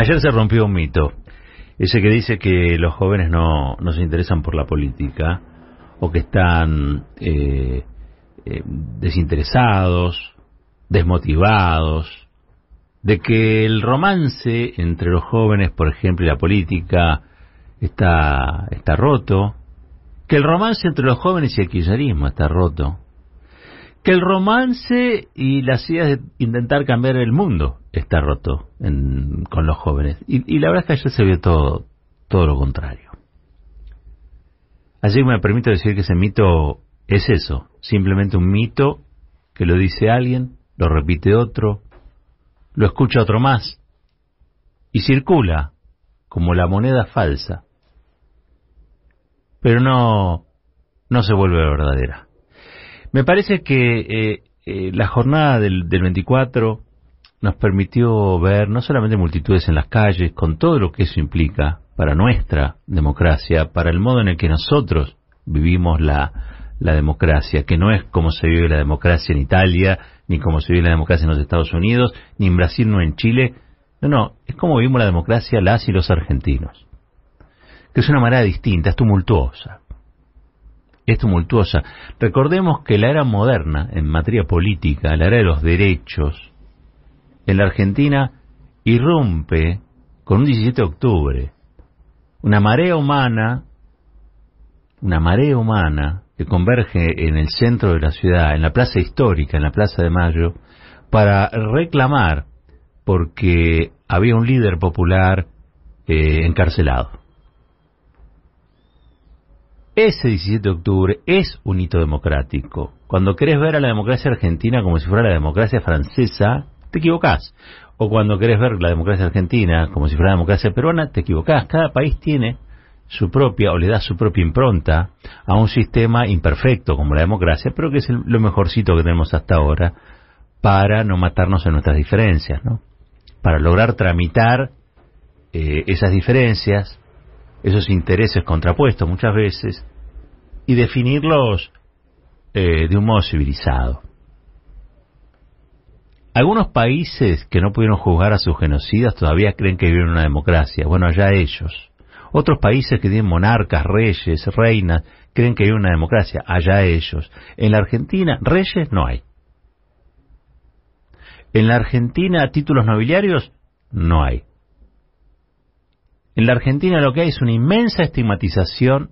Ayer se rompió un mito, ese que dice que los jóvenes no, no se interesan por la política o que están eh, eh, desinteresados, desmotivados, de que el romance entre los jóvenes, por ejemplo, y la política está, está roto, que el romance entre los jóvenes y el kirchnerismo está roto, que el romance y las ideas de intentar cambiar el mundo está roto con los jóvenes. Y, la verdad es que ayer se vio todo, todo lo contrario. Así que me permito decir que ese mito es eso, simplemente un mito que lo dice alguien, lo repite otro, lo escucha otro más, y circula como la moneda falsa, pero no, no se vuelve verdadera. Me parece que eh, eh, la jornada del, del 24 nos permitió ver no solamente multitudes en las calles, con todo lo que eso implica para nuestra democracia, para el modo en el que nosotros vivimos la, democracia, que no es como se vive la democracia en Italia, ni como se vive la democracia en los Estados Unidos, ni en Brasil, no en Chile. No, no, es como vivimos la democracia las y los argentinos. Que es una manera distinta, es tumultuosa. Es tumultuosa. Recordemos que la era moderna en materia política, la era de los derechos, en la Argentina irrumpe con un 17 de octubre. Una marea humana, una marea humana que converge en el centro de la ciudad, en la plaza histórica, en la Plaza de Mayo, para reclamar porque había un líder popular eh, encarcelado. Ese 17 de octubre es un hito democrático. Cuando querés ver a la democracia argentina como si fuera la democracia francesa, te equivocás. O cuando querés ver la democracia argentina como si fuera la democracia peruana, te equivocás. Cada país tiene su propia o le da su propia impronta a un sistema imperfecto como la democracia, pero que es lo mejorcito que tenemos hasta ahora para no matarnos en nuestras diferencias, ¿no? Para lograr tramitar eh, esas diferencias, esos intereses contrapuestos muchas veces, y definirlos eh, de un modo civilizado. Algunos países que no pudieron juzgar a sus genocidas todavía creen que viven una democracia. Bueno, allá ellos. Otros países que tienen monarcas, reyes, reinas, creen que viven una democracia. Allá ellos. En la Argentina, reyes no hay. En la Argentina, títulos nobiliarios no hay. En la Argentina lo que hay es una inmensa estigmatización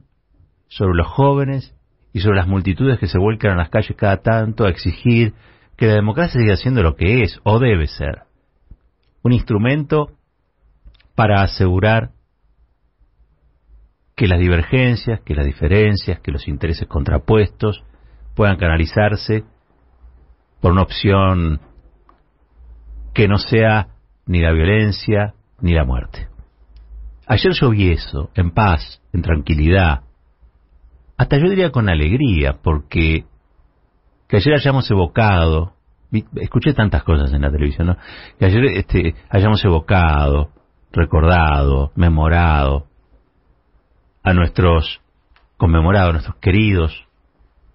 sobre los jóvenes y sobre las multitudes que se vuelcan a las calles cada tanto a exigir que la democracia siga siendo lo que es o debe ser. Un instrumento para asegurar que las divergencias, que las diferencias, que los intereses contrapuestos puedan canalizarse por una opción que no sea ni la violencia ni la muerte. Ayer yo vi eso, en paz, en tranquilidad, hasta yo diría con alegría, porque que ayer hayamos evocado, escuché tantas cosas en la televisión, ¿no? que ayer este, hayamos evocado, recordado, memorado a nuestros conmemorados, a nuestros queridos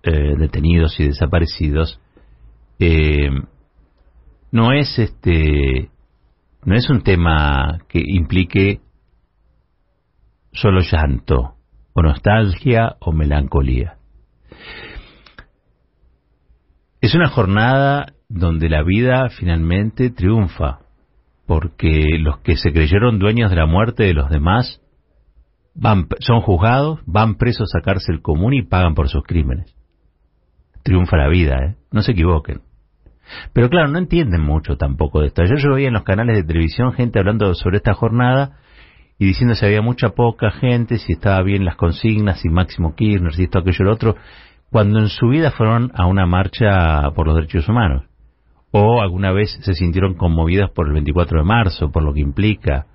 eh, detenidos y desaparecidos, eh, no es este, no es un tema que implique solo llanto, o nostalgia, o melancolía. Es una jornada donde la vida finalmente triunfa, porque los que se creyeron dueños de la muerte de los demás van, son juzgados, van presos a cárcel común y pagan por sus crímenes. Triunfa la vida, ¿eh? No se equivoquen. Pero claro, no entienden mucho tampoco de esto. Ayer yo veía en los canales de televisión gente hablando sobre esta jornada y diciendo si había mucha poca gente, si estaba bien las consignas, si Máximo Kirchner, si esto, aquello, lo otro cuando en su vida fueron a una marcha por los derechos humanos o alguna vez se sintieron conmovidas por el 24 de marzo, por lo que implica,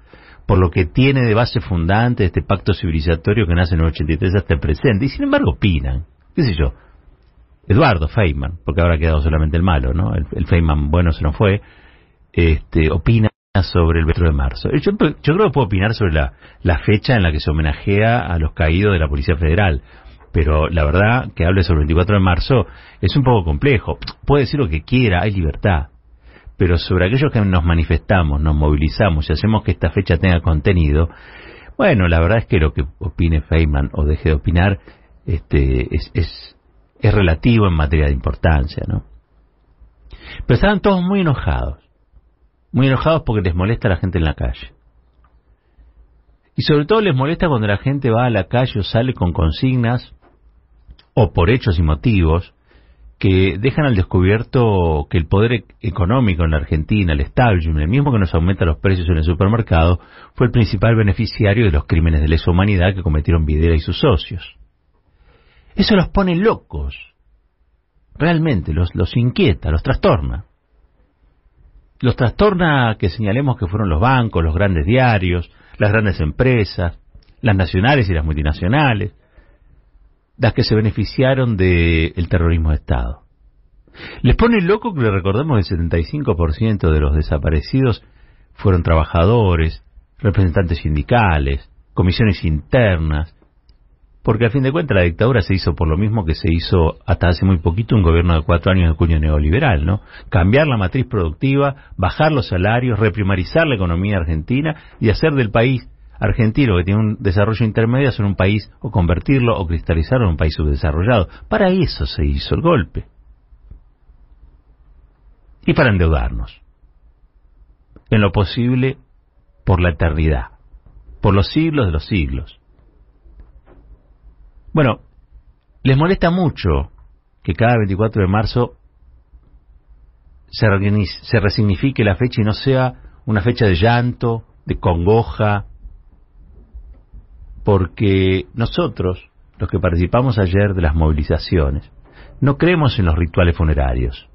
por lo que tiene de base fundante este pacto civilizatorio que nace en el 83 hasta el presente, y sin embargo opinan, qué sé yo, Eduardo Feynman, porque ahora ha quedado solamente el malo, ¿no? El, Feynman bueno se nos fue, este, opina sobre el 24 de marzo. Yo, creo que puedo opinar sobre la fecha en la que se homenajea a los caídos de la Policía Federal, pero la verdad que hable sobre el 24 de marzo es un poco complejo. Puede decir lo que quiera, hay libertad. pero sobre aquellos que nos manifestamos, nos movilizamos y hacemos que esta fecha tenga contenido, bueno, la verdad es que lo que opine Feynman o deje de opinar este, es, es, es relativo en materia de importancia, ¿no? Pero estaban todos muy enojados, muy enojados porque les molesta la gente en la calle. Y sobre todo les molesta cuando la gente va a la calle o sale con consignas o por hechos y motivos que dejan al descubierto que el poder e-, económico en la Argentina, el establishment, el mismo que nos aumenta los precios en el supermercado, fue el principal beneficiario de los crímenes de lesa humanidad que cometieron Videla y sus socios. Eso los pone locos. Realmente, los, los inquieta, los trastorna. Los trastorna que señalemos que fueron los bancos, los grandes diarios, las grandes empresas, las nacionales y las multinacionales, las que se beneficiaron del terrorismo de Estado. Les pone loco que le recordemos que el 75% de los desaparecidos fueron trabajadores, representantes sindicales, comisiones internas, porque a fin de cuentas la dictadura se hizo por lo mismo que se hizo hasta hace muy poquito un gobierno de cuatro años de cuño neoliberal, ¿no? Cambiar la matriz productiva, bajar los salarios, reprimarizar la economía argentina y hacer del país argentino que tiene un desarrollo intermedio hacer un país o convertirlo o cristalizarlo en un país subdesarrollado. Para eso se hizo el golpe. Y para endeudarnos. En lo posible por la eternidad. Por los siglos de los siglos. Bueno, les molesta mucho que cada 24 de marzo se, resignifique la fecha y no sea una fecha de llanto, de congoja, porque nosotros, los que participamos ayer de las movilizaciones, no creemos en los rituales funerarios.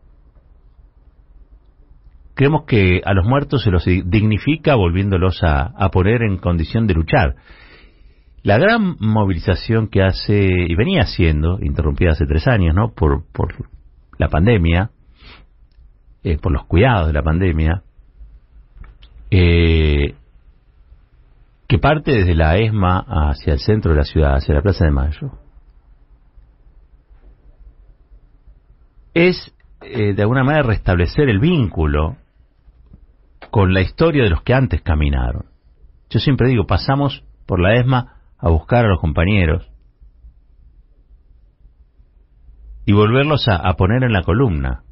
Creemos que a los muertos se los dignifica volviéndolos a, poner en condición de luchar. La gran movilización que hace, y venía haciendo, interrumpida hace tres años, ¿no? Por, la pandemia, eh, por los cuidados de la pandemia, eh, que parte desde la ESMA hacia el centro de la ciudad, hacia la Plaza de Mayo, es eh, de alguna manera restablecer el vínculo con la historia de los que antes caminaron. Yo siempre digo, pasamos por la ESMA a buscar a los compañeros y volverlos a, a poner en la columna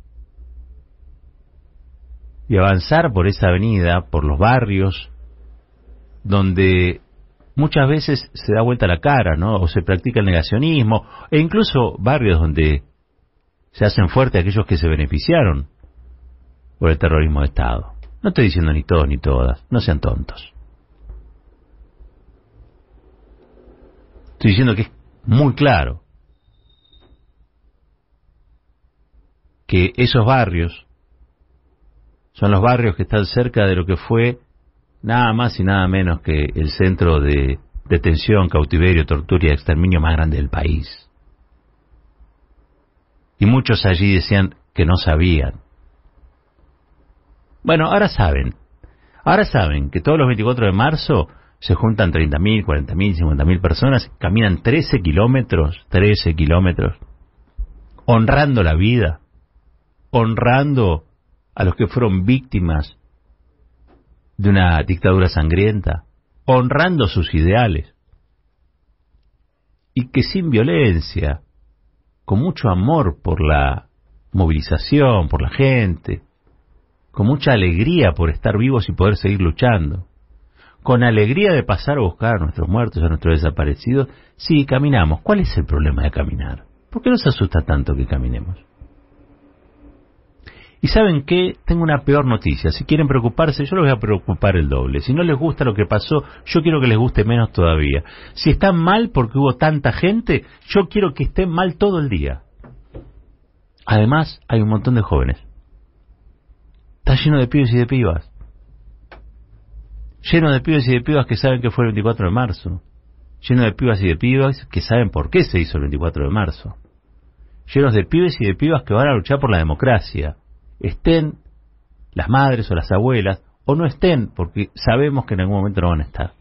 y avanzar por esa avenida, por los barrios, donde muchas veces se da vuelta la cara, ¿no? O se practica el negacionismo, e incluso barrios donde se hacen fuertes aquellos que se beneficiaron por el terrorismo de Estado. No estoy diciendo ni todos ni todas, no sean tontos. Estoy diciendo que es muy claro que esos barrios son los barrios que están cerca de lo que fue nada más y nada menos que el centro de detención, cautiverio, tortura y exterminio más grande del país. Y muchos allí decían que no sabían. Bueno, ahora saben. Ahora saben que todos los 24 de marzo se juntan 30.000, 40.000, 50.000 personas, caminan 13 kilómetros, 13 kilómetros, honrando la vida, honrando a los que fueron víctimas de una dictadura sangrienta, honrando sus ideales, y que sin violencia, con mucho amor por la movilización, por la gente, con mucha alegría por estar vivos y poder seguir luchando, con alegría de pasar a buscar a nuestros muertos, a nuestros desaparecidos, sí, caminamos. ¿Cuál es el problema de caminar? ¿Por qué nos asusta tanto que caminemos? Y saben que tengo una peor noticia. Si quieren preocuparse, yo les voy a preocupar el doble. Si no les gusta lo que pasó, yo quiero que les guste menos todavía. Si están mal porque hubo tanta gente, yo quiero que estén mal todo el día. Además, hay un montón de jóvenes. Está lleno de pibes y de pibas. Lleno de pibes y de pibas que saben que fue el 24 de marzo. Lleno de pibas y de pibas que saben por qué se hizo el 24 de marzo. Llenos de pibes y de pibas que van a luchar por la democracia estén las madres o las abuelas, o no estén, porque sabemos que en algún momento no van a estar.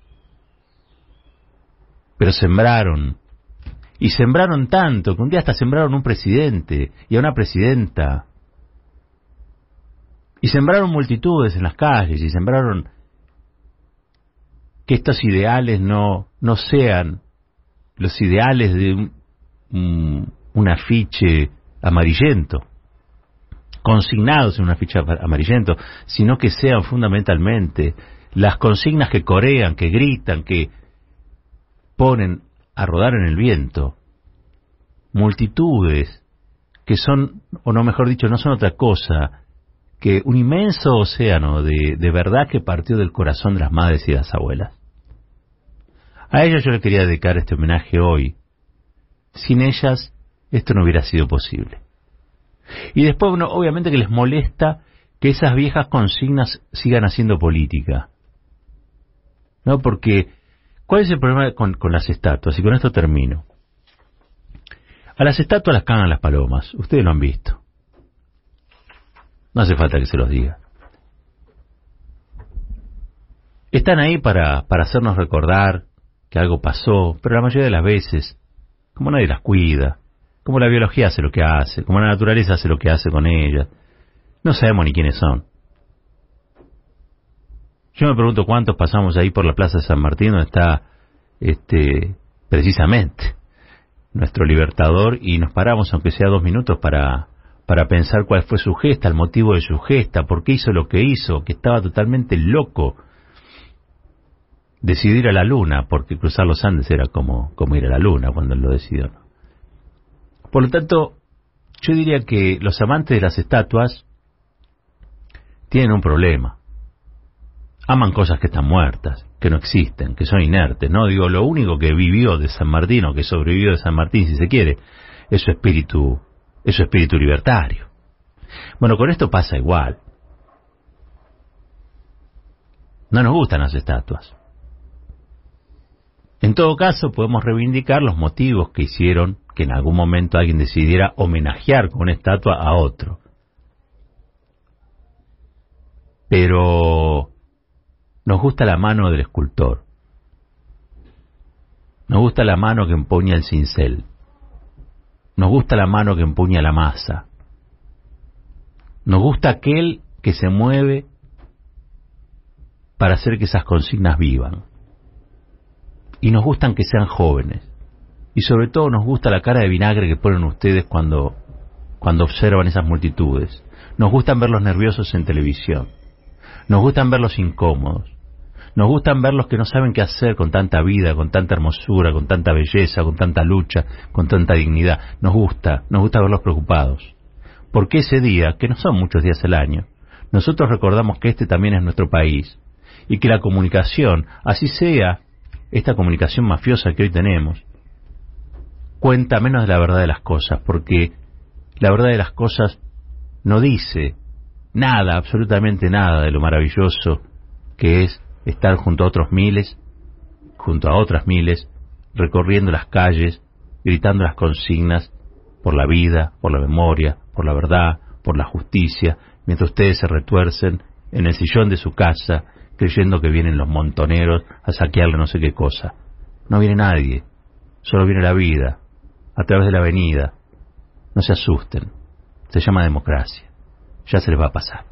Pero sembraron, y sembraron tanto, que un día hasta sembraron un presidente y a una presidenta. Y sembraron multitudes en las calles y sembraron que estos ideales no, no sean los ideales de un, un, afiche amarillento, consignados en un afiche amarillento, sino que sean fundamentalmente las consignas que corean, que gritan, que ponen a rodar en el viento, multitudes que son, o no mejor dicho, no son otra cosa que un inmenso océano de, de verdad que partió del corazón de las madres y las abuelas. A ellas yo le quería dedicar este homenaje hoy. Sin ellas esto no hubiera sido posible. Y después, bueno, obviamente que les molesta que esas viejas consignas sigan haciendo política. ¿No? Porque, ¿cuál es el problema con, las estatuas? Y con esto termino. A las estatuas las cagan las palomas. Ustedes lo han visto. No hace falta que se los diga. Están ahí para, para hacernos recordar que algo pasó, pero la mayoría de las veces, como nadie las cuida, como la biología hace lo que hace, como la naturaleza hace lo que hace con ellas, no sabemos ni quiénes son. Yo me pregunto cuántos pasamos ahí por la Plaza de San Martín donde está este precisamente nuestro libertador y nos paramos aunque sea dos minutos para para pensar cuál fue su gesta, el motivo de su gesta, por qué hizo lo que hizo, que estaba totalmente loco decidir a la luna, porque cruzar los Andes era como, como ir a la luna cuando él lo decidió. Por lo tanto, yo diría que los amantes de las estatuas tienen un problema. Aman cosas que están muertas, que no existen, que son inertes. No digo, lo único que vivió de San Martín o que sobrevivió de San Martín, si se quiere, es su espíritu, es su espíritu libertario. Bueno, con esto pasa igual. No nos gustan las estatuas. En todo caso, podemos reivindicar los motivos que hicieron que en algún momento alguien decidiera homenajear con una estatua a otro. Pero nos gusta la mano del escultor. Nos gusta la mano que empuña el cincel. Nos gusta la mano que empuña la masa. Nos gusta aquel que se mueve para hacer que esas consignas vivan y nos gustan que sean jóvenes. Y sobre todo nos gusta la cara de vinagre que ponen ustedes cuando, cuando observan esas multitudes. Nos gustan verlos nerviosos en televisión. Nos gustan verlos incómodos. Nos gustan verlos que no saben qué hacer con tanta vida, con tanta hermosura, con tanta belleza, con tanta lucha, con tanta dignidad. Nos gusta, nos gusta verlos preocupados. Porque ese día, que no son muchos días al año, nosotros recordamos que este también es nuestro país y que la comunicación, así sea esta comunicación mafiosa que hoy tenemos cuenta menos de la verdad de las cosas, porque la verdad de las cosas no dice nada, absolutamente nada de lo maravilloso que es estar junto a otros miles, junto a otras miles, recorriendo las calles, gritando las consignas por la vida, por la memoria, por la verdad, por la justicia, mientras ustedes se retuercen en el sillón de su casa creyendo que vienen los montoneros a saquearle no sé qué cosa. No viene nadie, solo viene la vida, a través de la avenida. No se asusten, se llama democracia. Ya se les va a pasar.